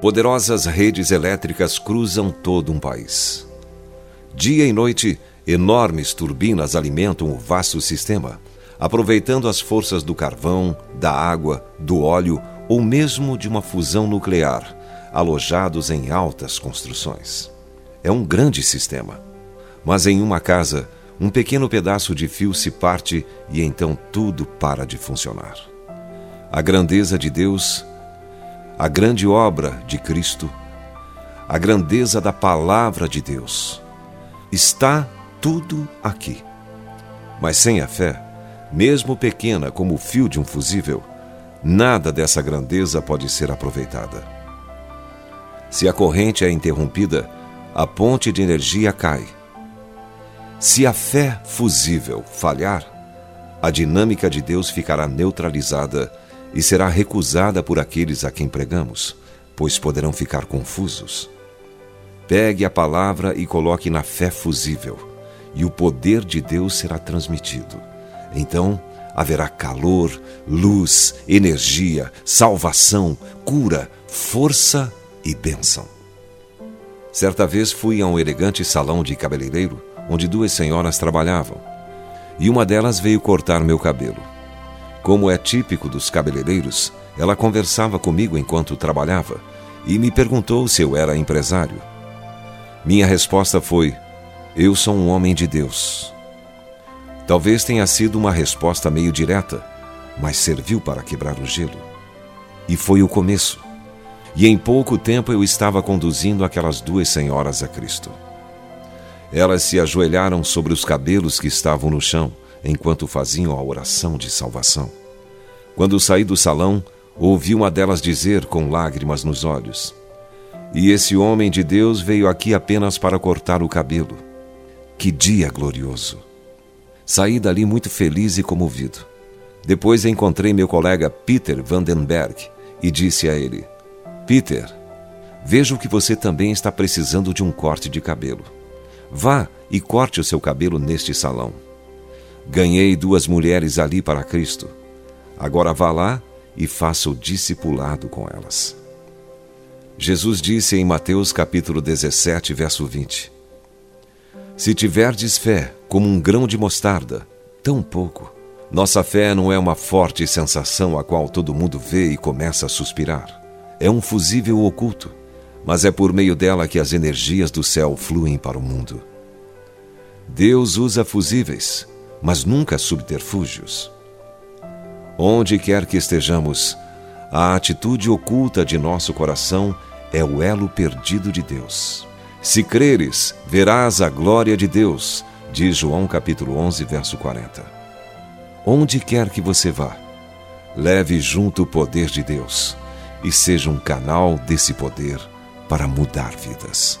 Poderosas redes elétricas cruzam todo um país. Dia e noite, enormes turbinas alimentam o vasto sistema, aproveitando as forças do carvão, da água, do óleo ou mesmo de uma fusão nuclear, alojados em altas construções. É um grande sistema. Mas em uma casa, um pequeno pedaço de fio se parte e então tudo para de funcionar. A grandeza de Deus, a grande obra de Cristo, a grandeza da palavra de Deus. Está tudo aqui. Mas sem a fé, mesmo pequena como o fio de um fusível, nada dessa grandeza pode ser aproveitada. Se a corrente é interrompida, a ponte de energia cai. Se a fé fusível falhar, a dinâmica de Deus ficará neutralizada e será recusada por aqueles a quem pregamos, pois poderão ficar confusos. Pegue a palavra e coloque na fé fusível, e o poder de Deus será transmitido. Então haverá calor, luz, energia, salvação, cura, força e bênção. Certa vez fui a um elegante salão de cabeleireiro onde duas senhoras trabalhavam e uma delas veio cortar meu cabelo. Como é típico dos cabeleireiros, ela conversava comigo enquanto trabalhava e me perguntou se eu era empresário. Minha resposta foi: Eu sou um homem de Deus. Talvez tenha sido uma resposta meio direta, mas serviu para quebrar o gelo. E foi o começo. E em pouco tempo eu estava conduzindo aquelas duas senhoras a Cristo. Elas se ajoelharam sobre os cabelos que estavam no chão, enquanto faziam a oração de salvação. Quando saí do salão, ouvi uma delas dizer com lágrimas nos olhos: E esse homem de Deus veio aqui apenas para cortar o cabelo. Que dia glorioso! Saí dali muito feliz e comovido. Depois encontrei meu colega Peter Vandenberg e disse a ele: Peter, vejo que você também está precisando de um corte de cabelo. Vá e corte o seu cabelo neste salão. Ganhei duas mulheres ali para Cristo. Agora vá lá e faça o discipulado com elas. Jesus disse em Mateus capítulo 17, verso 20: Se tiverdes fé como um grão de mostarda, tão pouco. Nossa fé não é uma forte sensação a qual todo mundo vê e começa a suspirar. É um fusível oculto, mas é por meio dela que as energias do céu fluem para o mundo. Deus usa fusíveis, mas nunca subterfúgios. Onde quer que estejamos, a atitude oculta de nosso coração é o elo perdido de Deus. Se creres, verás a glória de Deus diz João capítulo 11, verso 40. Onde quer que você vá, leve junto o poder de Deus e seja um canal desse poder para mudar vidas.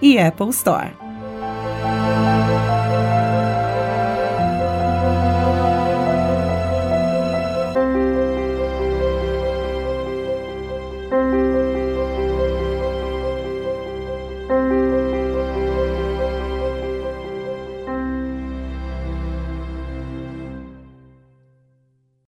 e Apple Store.